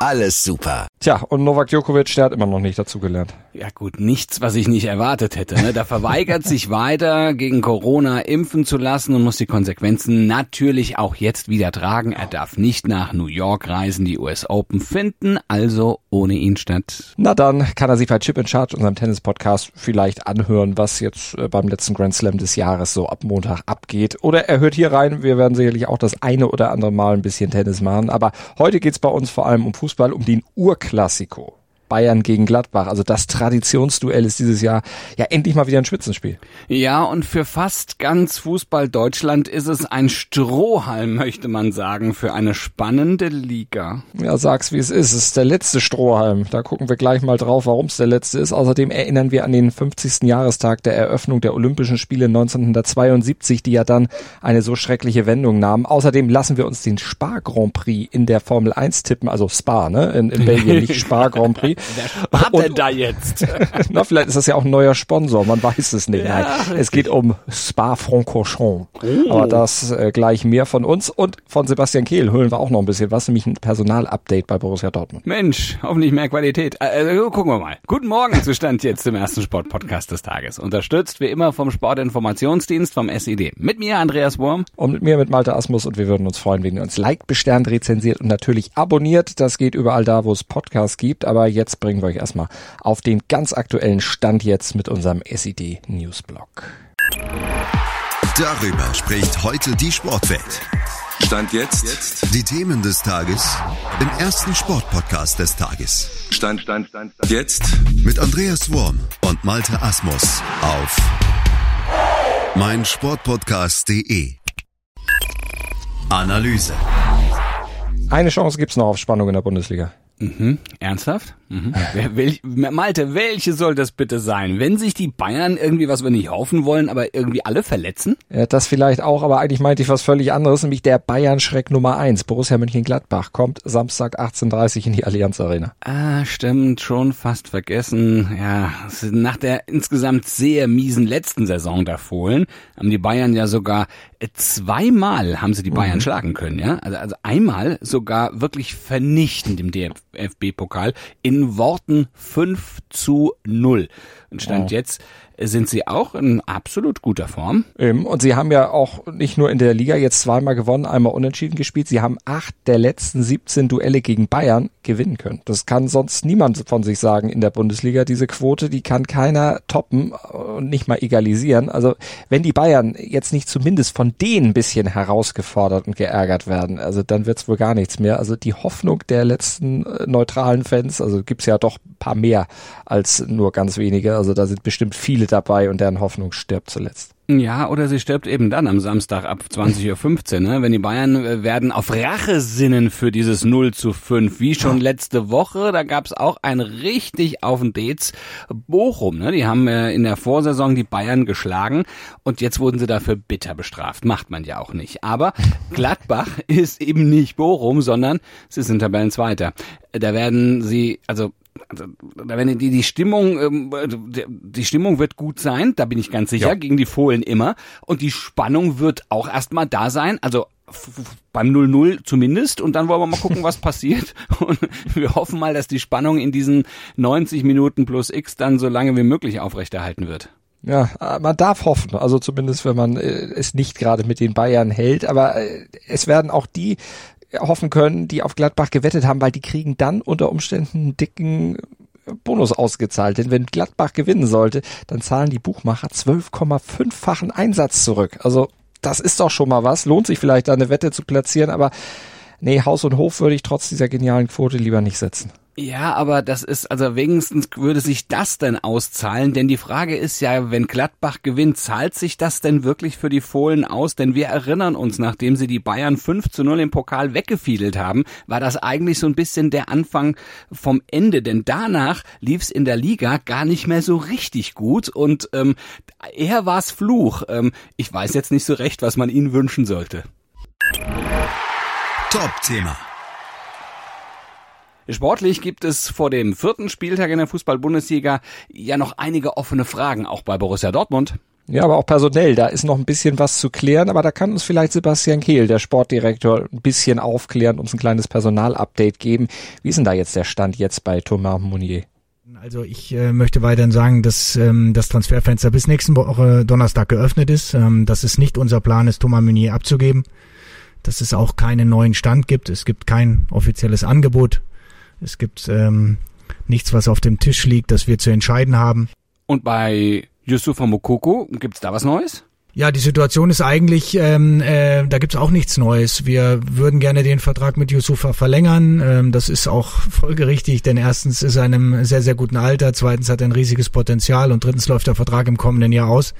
alles super. Tja, und Novak Djokovic, der hat immer noch nicht dazugelernt. Ja gut, nichts, was ich nicht erwartet hätte. Ne? Da verweigert sich weiter, gegen Corona impfen zu lassen und muss die Konsequenzen natürlich auch jetzt wieder tragen. Er darf nicht nach New York reisen, die US Open finden, also ohne ihn statt. Na dann kann er sich bei Chip in Charge, unserem Tennis-Podcast, vielleicht anhören, was jetzt äh, beim letzten Grand Slam des Jahres so ab Montag abgeht. Oder er hört hier rein, wir werden sicherlich auch das eine oder andere Mal ein bisschen Tennis machen. Aber heute geht's bei uns vor allem um Fußball, um den Urklassiko. Bayern gegen Gladbach. Also das Traditionsduell ist dieses Jahr ja endlich mal wieder ein Spitzenspiel. Ja, und für fast ganz Fußball Deutschland ist es ein Strohhalm, möchte man sagen, für eine spannende Liga. Ja, sag's wie es ist. Es ist der letzte Strohhalm. Da gucken wir gleich mal drauf, warum es der letzte ist. Außerdem erinnern wir an den 50. Jahrestag der Eröffnung der Olympischen Spiele 1972, die ja dann eine so schreckliche Wendung nahmen. Außerdem lassen wir uns den Spa Grand Prix in der Formel 1 tippen, also Spa, ne? In, in Belgien, nicht Spa Grand Prix. Wer hat denn da jetzt? Na, vielleicht ist das ja auch ein neuer Sponsor, man weiß es nicht. Ja, Nein, es geht um Spa-Francorchamps. Oh. Aber das äh, gleich mehr von uns und von Sebastian Kehl hören wir auch noch ein bisschen was, nämlich ein Personalupdate bei Borussia Dortmund. Mensch, hoffentlich mehr Qualität. Äh, gucken wir mal. Guten Morgen Zustand jetzt zum ersten Sportpodcast des Tages. Unterstützt wie immer vom Sportinformationsdienst vom SID. Mit mir Andreas Wurm. Und mit mir, mit Malte Asmus und wir würden uns freuen, wenn ihr uns liked, besternt, rezensiert und natürlich abonniert. Das geht überall da, wo es Podcasts gibt. Aber jetzt bringen wir euch erstmal auf den ganz aktuellen Stand jetzt mit unserem SID Newsblog. Darüber spricht heute die Sportwelt. Stand jetzt. Die Themen des Tages im ersten Sportpodcast des Tages. Stand, Stand, Stand, Stand. Jetzt. Mit Andreas Worm und Malte Asmus auf meinsportpodcast.de. Analyse. Eine Chance gibt's noch auf Spannung in der Bundesliga. Mhm. Ernsthaft? Mhm. Welch, Malte, welche soll das bitte sein? Wenn sich die Bayern irgendwie, was wir nicht hoffen wollen, aber irgendwie alle verletzen? Ja, das vielleicht auch, aber eigentlich meinte ich was völlig anderes, nämlich der Bayern-Schreck Nummer eins. Borussia Mönchengladbach kommt Samstag 18.30 in die Allianz Arena. Ah, stimmt, schon fast vergessen. Ja, nach der insgesamt sehr miesen letzten Saison der Fohlen haben die Bayern ja sogar zweimal haben sie die Bayern mhm. schlagen können, ja? Also, also einmal sogar wirklich vernichtend im DFB-Pokal in Worten 5 zu 0. Und stand oh. jetzt sind sie auch in absolut guter Form. Und sie haben ja auch nicht nur in der Liga jetzt zweimal gewonnen, einmal unentschieden gespielt. Sie haben acht der letzten 17 Duelle gegen Bayern gewinnen können. Das kann sonst niemand von sich sagen in der Bundesliga. Diese Quote, die kann keiner toppen und nicht mal egalisieren. Also wenn die Bayern jetzt nicht zumindest von denen ein bisschen herausgefordert und geärgert werden, also dann wird's wohl gar nichts mehr. Also die Hoffnung der letzten äh, neutralen Fans, also gibt's ja doch ein paar mehr als nur ganz wenige. Also da sind bestimmt viele dabei und deren Hoffnung stirbt zuletzt. Ja, oder sie stirbt eben dann am Samstag ab 20.15 Uhr, ne? wenn die Bayern äh, werden auf Rache sinnen für dieses 0 zu 5. Wie schon letzte Woche, da gab's auch ein richtig auf den Dez Bochum. Ne? Die haben äh, in der Vorsaison die Bayern geschlagen und jetzt wurden sie dafür bitter bestraft. Macht man ja auch nicht. Aber Gladbach ist eben nicht Bochum, sondern sie sind Tabellenzweiter. Da werden sie, also also, wenn die, die Stimmung, ähm, die Stimmung wird gut sein, da bin ich ganz sicher, ja. gegen die Fohlen immer. Und die Spannung wird auch erstmal da sein. Also beim 0-0 zumindest und dann wollen wir mal gucken, was passiert und wir hoffen mal, dass die Spannung in diesen 90 Minuten plus X dann so lange wie möglich aufrechterhalten wird. Ja, man darf hoffen, also zumindest wenn man äh, es nicht gerade mit den Bayern hält, aber äh, es werden auch die hoffen können, die auf Gladbach gewettet haben, weil die kriegen dann unter Umständen einen dicken Bonus ausgezahlt. Denn wenn Gladbach gewinnen sollte, dann zahlen die Buchmacher 12,5-fachen Einsatz zurück. Also das ist doch schon mal was. Lohnt sich vielleicht da eine Wette zu platzieren, aber nee, Haus und Hof würde ich trotz dieser genialen Quote lieber nicht setzen. Ja, aber das ist, also wenigstens würde sich das denn auszahlen, denn die Frage ist ja, wenn Gladbach gewinnt, zahlt sich das denn wirklich für die Fohlen aus? Denn wir erinnern uns, nachdem sie die Bayern 5 zu 0 im Pokal weggefiedelt haben, war das eigentlich so ein bisschen der Anfang vom Ende, denn danach lief es in der Liga gar nicht mehr so richtig gut und ähm, eher war es Fluch. Ähm, ich weiß jetzt nicht so recht, was man ihnen wünschen sollte. Top-Thema. Sportlich gibt es vor dem vierten Spieltag in der Fußball-Bundesliga ja noch einige offene Fragen, auch bei Borussia Dortmund. Ja, aber auch personell, da ist noch ein bisschen was zu klären, aber da kann uns vielleicht Sebastian Kehl, der Sportdirektor, ein bisschen aufklären, uns ein kleines Personalupdate geben. Wie ist denn da jetzt der Stand jetzt bei Thomas Mounier? Also ich äh, möchte weiterhin sagen, dass ähm, das Transferfenster bis nächsten Woche Donnerstag geöffnet ist. Ähm, dass es nicht unser Plan ist, Thomas Meunier abzugeben. Dass es auch keinen neuen Stand gibt. Es gibt kein offizielles Angebot. Es gibt ähm, nichts, was auf dem Tisch liegt, das wir zu entscheiden haben. Und bei Yusufa Mokoko, gibt's da was Neues? Ja, die Situation ist eigentlich, ähm, äh, da gibt's auch nichts Neues. Wir würden gerne den Vertrag mit Yusufa verlängern. Ähm, das ist auch folgerichtig, denn erstens ist er in einem sehr, sehr guten Alter, zweitens hat er ein riesiges Potenzial und drittens läuft der Vertrag im kommenden Jahr aus.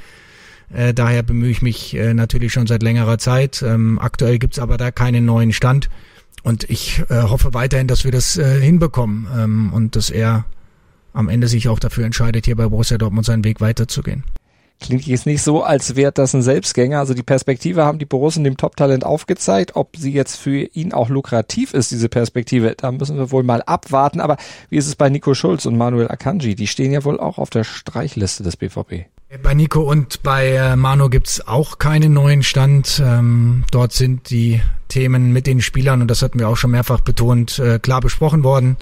Äh, daher bemühe ich mich äh, natürlich schon seit längerer Zeit. Ähm, aktuell gibt's aber da keinen neuen Stand. Und ich äh, hoffe weiterhin, dass wir das äh, hinbekommen ähm, und dass er am Ende sich auch dafür entscheidet, hier bei Borussia Dortmund seinen Weg weiterzugehen. Klingt jetzt nicht so, als wäre das ein Selbstgänger. Also die Perspektive haben die Borussen dem Top-Talent aufgezeigt. Ob sie jetzt für ihn auch lukrativ ist, diese Perspektive, da müssen wir wohl mal abwarten. Aber wie ist es bei Nico Schulz und Manuel Akanji? Die stehen ja wohl auch auf der Streichliste des BVB. Bei Nico und bei äh, Manu gibt's auch keinen neuen Stand. Ähm, dort sind die Themen mit den Spielern, und das hatten wir auch schon mehrfach betont, äh, klar besprochen worden.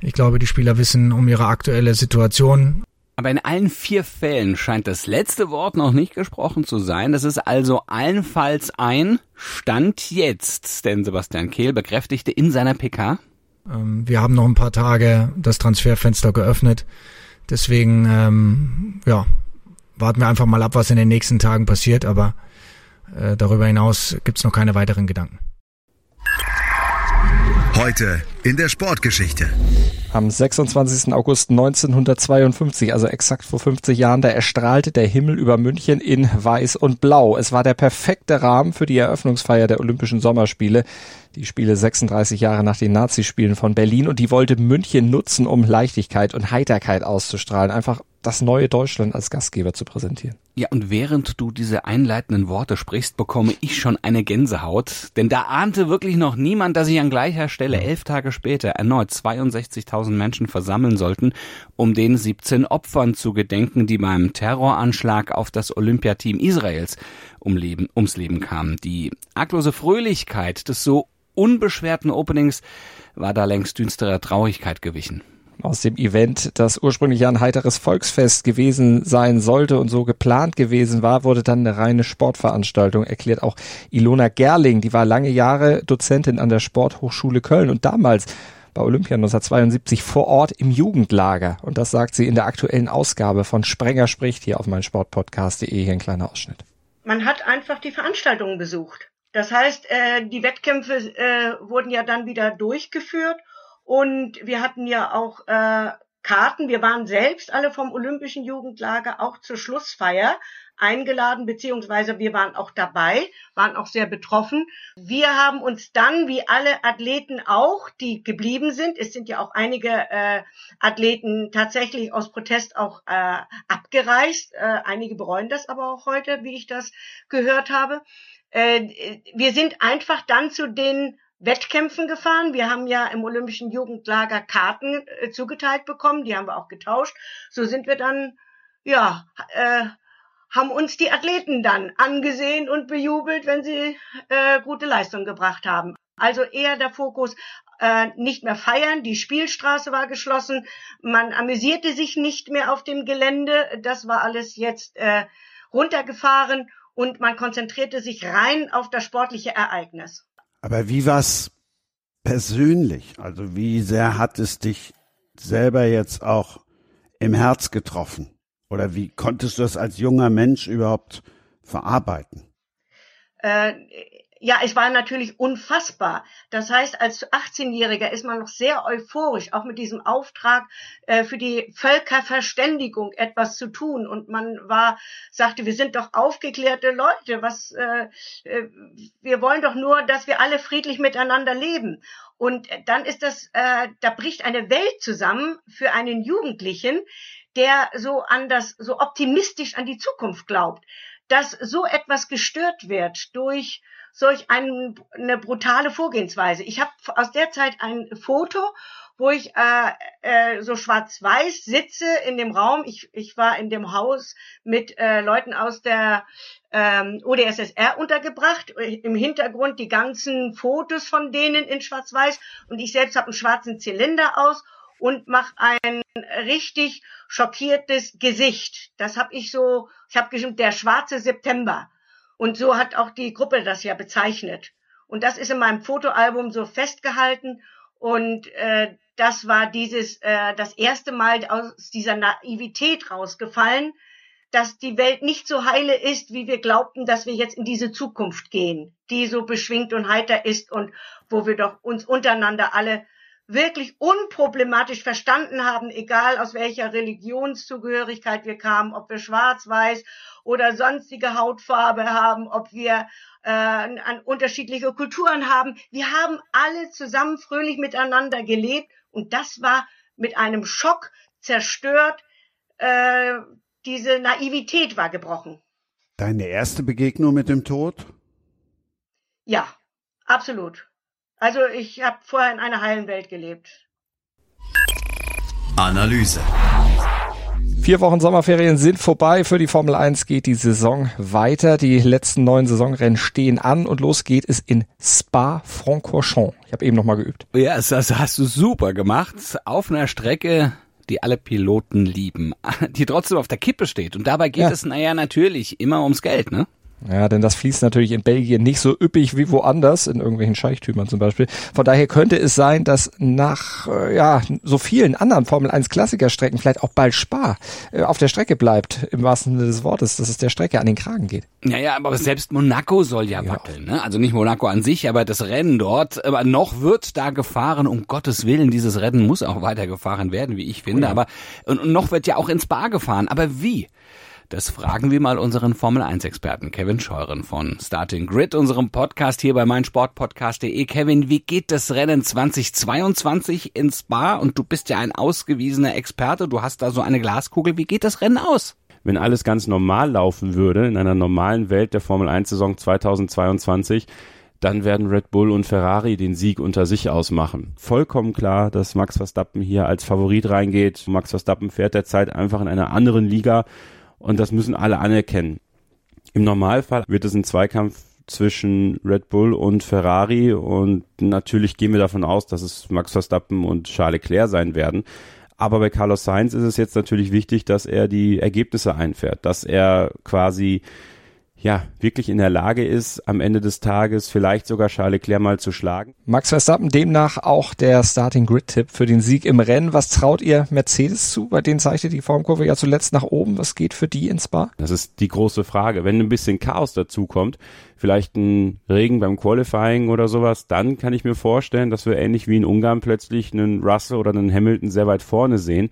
Ich glaube, die Spieler wissen um ihre aktuelle Situation. Aber in allen vier Fällen scheint das letzte Wort noch nicht gesprochen zu sein. Das ist also allenfalls ein Stand jetzt, denn Sebastian Kehl bekräftigte in seiner PK. Ähm, wir haben noch ein paar Tage das Transferfenster geöffnet. Deswegen, ähm, ja, warten wir einfach mal ab, was in den nächsten Tagen passiert. Aber äh, darüber hinaus gibt's noch keine weiteren Gedanken. Heute in der Sportgeschichte. Am 26. August 1952, also exakt vor 50 Jahren, da erstrahlte der Himmel über München in Weiß und Blau. Es war der perfekte Rahmen für die Eröffnungsfeier der Olympischen Sommerspiele. Die Spiele 36 Jahre nach den Nazispielen von Berlin und die wollte München nutzen, um Leichtigkeit und Heiterkeit auszustrahlen. Einfach das neue Deutschland als Gastgeber zu präsentieren. Ja, und während du diese einleitenden Worte sprichst, bekomme ich schon eine Gänsehaut. Denn da ahnte wirklich noch niemand, dass sich an gleicher Stelle elf Tage später erneut 62.000 Menschen versammeln sollten, um den 17 Opfern zu gedenken, die beim Terroranschlag auf das Olympiateam Israels um Leben, ums Leben kamen. Die arglose Fröhlichkeit des so unbeschwerten Openings war da längst düsterer Traurigkeit gewichen aus dem Event, das ursprünglich ein heiteres Volksfest gewesen sein sollte und so geplant gewesen war, wurde dann eine reine Sportveranstaltung, erklärt auch Ilona Gerling. Die war lange Jahre Dozentin an der Sporthochschule Köln und damals bei Olympia 1972 vor Ort im Jugendlager. Und das sagt sie in der aktuellen Ausgabe von Sprenger spricht hier auf meinsportpodcast.de. Hier ein kleiner Ausschnitt. Man hat einfach die Veranstaltungen besucht. Das heißt, äh, die Wettkämpfe äh, wurden ja dann wieder durchgeführt und wir hatten ja auch äh, Karten. Wir waren selbst alle vom Olympischen Jugendlager auch zur Schlussfeier eingeladen, beziehungsweise wir waren auch dabei, waren auch sehr betroffen. Wir haben uns dann, wie alle Athleten auch, die geblieben sind, es sind ja auch einige äh, Athleten tatsächlich aus Protest auch äh, abgereist. Äh, einige bereuen das aber auch heute, wie ich das gehört habe. Äh, wir sind einfach dann zu den Wettkämpfen gefahren. Wir haben ja im Olympischen Jugendlager Karten äh, zugeteilt bekommen, die haben wir auch getauscht. So sind wir dann, ja, äh, haben uns die Athleten dann angesehen und bejubelt, wenn sie äh, gute Leistung gebracht haben. Also eher der Fokus äh, nicht mehr feiern, die Spielstraße war geschlossen, man amüsierte sich nicht mehr auf dem Gelände, das war alles jetzt äh, runtergefahren und man konzentrierte sich rein auf das sportliche Ereignis. Aber wie war's persönlich? Also wie sehr hat es dich selber jetzt auch im Herz getroffen? Oder wie konntest du das als junger Mensch überhaupt verarbeiten? Äh, ja, es war natürlich unfassbar. Das heißt, als 18-Jähriger ist man noch sehr euphorisch, auch mit diesem Auftrag äh, für die Völkerverständigung etwas zu tun. Und man war, sagte, wir sind doch aufgeklärte Leute. Was, äh, äh, wir wollen doch nur, dass wir alle friedlich miteinander leben. Und dann ist das, äh, da bricht eine Welt zusammen für einen Jugendlichen, der so an das, so optimistisch an die Zukunft glaubt, dass so etwas gestört wird durch solch ein, eine brutale Vorgehensweise. Ich habe aus der Zeit ein Foto, wo ich äh, äh, so schwarz-weiß sitze in dem Raum. Ich, ich war in dem Haus mit äh, Leuten aus der ähm, ODSSR untergebracht. Im Hintergrund die ganzen Fotos von denen in schwarz-weiß. Und ich selbst habe einen schwarzen Zylinder aus und mache ein richtig schockiertes Gesicht. Das habe ich so, ich habe geschrieben, der schwarze September. Und so hat auch die Gruppe das ja bezeichnet. Und das ist in meinem Fotoalbum so festgehalten. Und äh, das war dieses äh, das erste Mal aus dieser Naivität rausgefallen, dass die Welt nicht so heile ist, wie wir glaubten, dass wir jetzt in diese Zukunft gehen, die so beschwingt und heiter ist und wo wir doch uns untereinander alle wirklich unproblematisch verstanden haben, egal aus welcher Religionszugehörigkeit wir kamen, ob wir schwarz, weiß oder sonstige Hautfarbe haben, ob wir äh, an unterschiedliche Kulturen haben. Wir haben alle zusammen fröhlich miteinander gelebt und das war mit einem Schock zerstört. Äh, diese Naivität war gebrochen. Deine erste Begegnung mit dem Tod? Ja, absolut. Also ich habe vorher in einer heilen Welt gelebt. Analyse. Vier Wochen Sommerferien sind vorbei. Für die Formel 1 geht die Saison weiter. Die letzten neun Saisonrennen stehen an und los geht es in Spa-Francorchamps. Ich habe eben noch mal geübt. Ja, das hast du super gemacht. Auf einer Strecke, die alle Piloten lieben, die trotzdem auf der Kippe steht. Und dabei geht ja. es, naja, natürlich immer ums Geld, ne? Ja, denn das fließt natürlich in Belgien nicht so üppig wie woanders, in irgendwelchen Scheichtümern zum Beispiel. Von daher könnte es sein, dass nach äh, ja so vielen anderen Formel 1 Klassikerstrecken vielleicht auch bald Spa äh, auf der Strecke bleibt, im wahrsten Sinne des Wortes, dass es der Strecke an den Kragen geht. Naja, aber selbst Monaco soll ja, ja. wackeln, ne? Also nicht Monaco an sich, aber das Rennen dort. Aber noch wird da gefahren, um Gottes Willen, dieses Rennen muss auch weiter gefahren werden, wie ich finde. Oh ja. Aber und, und noch wird ja auch ins Spa gefahren. Aber wie? Das fragen wir mal unseren Formel 1 Experten Kevin Scheuren von Starting Grid, unserem Podcast hier bei meinsportpodcast.de. Kevin, wie geht das Rennen 2022 ins Spa? Und du bist ja ein ausgewiesener Experte, du hast da so eine Glaskugel. Wie geht das Rennen aus? Wenn alles ganz normal laufen würde, in einer normalen Welt der Formel 1 Saison 2022, dann werden Red Bull und Ferrari den Sieg unter sich ausmachen. Vollkommen klar, dass Max Verstappen hier als Favorit reingeht. Max Verstappen fährt derzeit einfach in einer anderen Liga und das müssen alle anerkennen. Im Normalfall wird es ein Zweikampf zwischen Red Bull und Ferrari und natürlich gehen wir davon aus, dass es Max Verstappen und Charles Leclerc sein werden. Aber bei Carlos Sainz ist es jetzt natürlich wichtig, dass er die Ergebnisse einfährt, dass er quasi ja, wirklich in der Lage ist, am Ende des Tages vielleicht sogar Charles Leclerc mal zu schlagen. Max Verstappen demnach auch der Starting Grid Tipp für den Sieg im Rennen. Was traut ihr Mercedes zu? Bei denen zeichnet die Formkurve ja zuletzt nach oben. Was geht für die ins Bar? Das ist die große Frage. Wenn ein bisschen Chaos dazukommt, vielleicht ein Regen beim Qualifying oder sowas, dann kann ich mir vorstellen, dass wir ähnlich wie in Ungarn plötzlich einen Russell oder einen Hamilton sehr weit vorne sehen.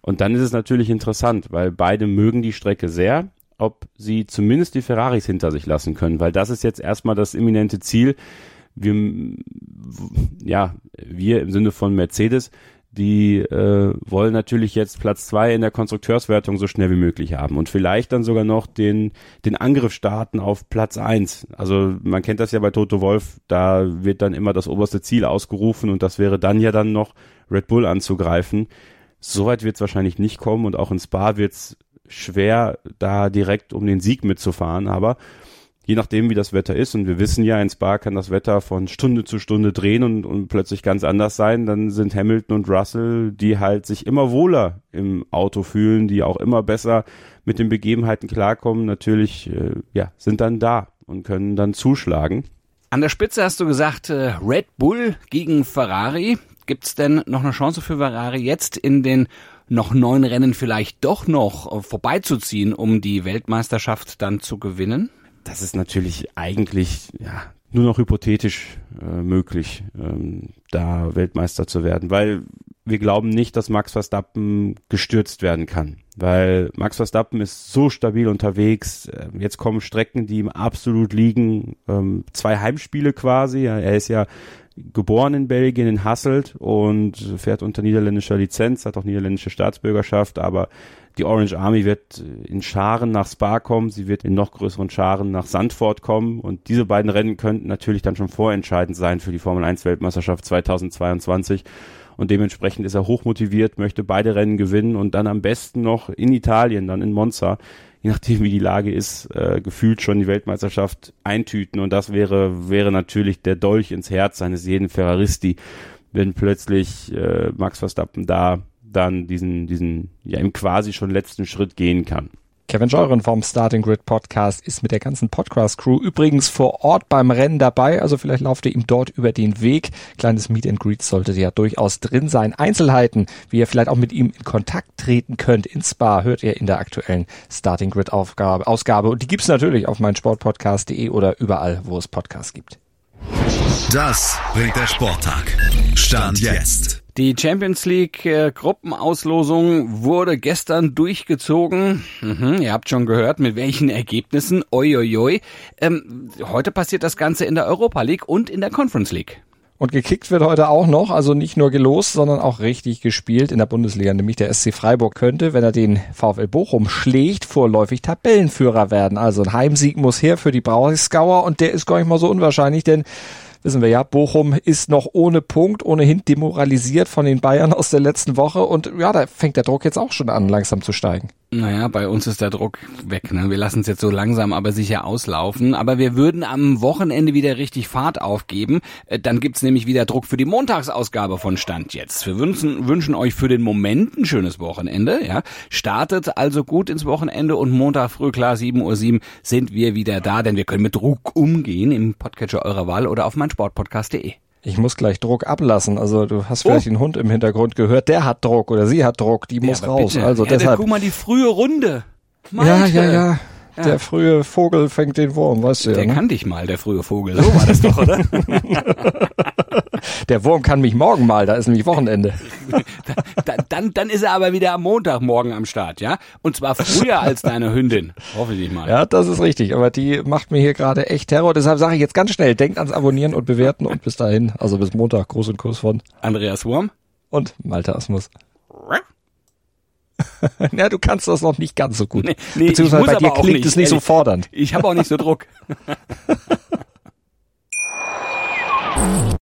Und dann ist es natürlich interessant, weil beide mögen die Strecke sehr ob sie zumindest die Ferraris hinter sich lassen können, weil das ist jetzt erstmal das imminente Ziel. Wir, ja, wir im Sinne von Mercedes, die äh, wollen natürlich jetzt Platz zwei in der Konstrukteurswertung so schnell wie möglich haben und vielleicht dann sogar noch den, den Angriff starten auf Platz eins. Also man kennt das ja bei Toto Wolf, da wird dann immer das oberste Ziel ausgerufen und das wäre dann ja dann noch Red Bull anzugreifen. Soweit wird es wahrscheinlich nicht kommen und auch in Spa wird es schwer, da direkt um den Sieg mitzufahren, aber je nachdem, wie das Wetter ist, und wir wissen ja, in Spa kann das Wetter von Stunde zu Stunde drehen und, und plötzlich ganz anders sein, dann sind Hamilton und Russell, die halt sich immer wohler im Auto fühlen, die auch immer besser mit den Begebenheiten klarkommen, natürlich, äh, ja, sind dann da und können dann zuschlagen. An der Spitze hast du gesagt, äh, Red Bull gegen Ferrari. Gibt's denn noch eine Chance für Ferrari jetzt in den noch neun Rennen vielleicht doch noch äh, vorbeizuziehen, um die Weltmeisterschaft dann zu gewinnen? Das ist natürlich eigentlich ja, nur noch hypothetisch äh, möglich, ähm, da Weltmeister zu werden, weil wir glauben nicht, dass Max Verstappen gestürzt werden kann, weil Max Verstappen ist so stabil unterwegs. Ähm, jetzt kommen Strecken, die ihm absolut liegen. Ähm, zwei Heimspiele quasi. Er ist ja geboren in Belgien, in Hasselt und fährt unter niederländischer Lizenz, hat auch niederländische Staatsbürgerschaft, aber die Orange Army wird in Scharen nach Spa kommen, sie wird in noch größeren Scharen nach Sandford kommen und diese beiden Rennen könnten natürlich dann schon vorentscheidend sein für die Formel 1 Weltmeisterschaft 2022 und dementsprechend ist er hochmotiviert, möchte beide Rennen gewinnen und dann am besten noch in Italien, dann in Monza, je nachdem wie die Lage ist, äh, gefühlt schon die Weltmeisterschaft eintüten und das wäre wäre natürlich der Dolch ins Herz eines jeden Ferraristi, wenn plötzlich äh, Max Verstappen da dann diesen diesen ja im quasi schon letzten Schritt gehen kann. Kevin Scheuren vom Starting Grid Podcast ist mit der ganzen Podcast Crew übrigens vor Ort beim Rennen dabei. Also vielleicht lauft ihr ihm dort über den Weg. Kleines Meet and Greet sollte ja durchaus drin sein. Einzelheiten, wie ihr vielleicht auch mit ihm in Kontakt treten könnt in Spa, hört ihr in der aktuellen Starting Grid Aufgabe, Ausgabe. Und die gibt's natürlich auf meinsportpodcast.de oder überall, wo es Podcasts gibt. Das bringt der Sporttag. Stand jetzt. Die Champions League äh, Gruppenauslosung wurde gestern durchgezogen. Mhm, ihr habt schon gehört, mit welchen Ergebnissen. Oi, Ähm, heute passiert das Ganze in der Europa League und in der Conference League. Und gekickt wird heute auch noch, also nicht nur gelost, sondern auch richtig gespielt in der Bundesliga. Nämlich der SC Freiburg könnte, wenn er den VfL Bochum schlägt, vorläufig Tabellenführer werden. Also ein Heimsieg muss her für die Breisgauer und der ist gar nicht mal so unwahrscheinlich, denn wissen wir ja, Bochum ist noch ohne Punkt, ohnehin demoralisiert von den Bayern aus der letzten Woche und ja, da fängt der Druck jetzt auch schon an, langsam zu steigen. Naja, bei uns ist der Druck weg. Ne? Wir lassen es jetzt so langsam aber sicher auslaufen. Aber wir würden am Wochenende wieder richtig Fahrt aufgeben. Äh, dann gibt's nämlich wieder Druck für die Montagsausgabe von Stand jetzt. Wir wünschen, wünschen euch für den Moment ein schönes Wochenende. Ja? Startet also gut ins Wochenende und Montag früh, klar, 7.07 Uhr sind wir wieder da, denn wir können mit Druck umgehen im Podcatcher eurer Wahl oder auf meinsportpodcast.de. Ich muss gleich Druck ablassen. Also du hast vielleicht oh. den Hund im Hintergrund gehört, der hat Druck oder sie hat Druck, die ja, muss raus. Bitte. Also ja, deshalb. Guck mal die frühe Runde. Meinte. Ja, ja, ja. Ja. Der frühe Vogel fängt den Wurm, weißt du der ja. Der ne? kannte ich mal, der frühe Vogel. So war das doch, oder? der Wurm kann mich morgen mal, da ist nämlich Wochenende. dann, dann, dann ist er aber wieder am Montagmorgen am Start, ja? Und zwar früher als deine Hündin, hoffe ich mal. Ja, das ist richtig, aber die macht mir hier gerade echt Terror. Deshalb sage ich jetzt ganz schnell, denkt ans Abonnieren und Bewerten und bis dahin, also bis Montag, Gruß und Kuss von Andreas Wurm und Malte Asmus. ja, du kannst das noch nicht ganz so gut. Nee, nee, Beziehungsweise bei dir klingt nicht, es nicht ehrlich. so fordernd. Ich habe auch nicht so Druck.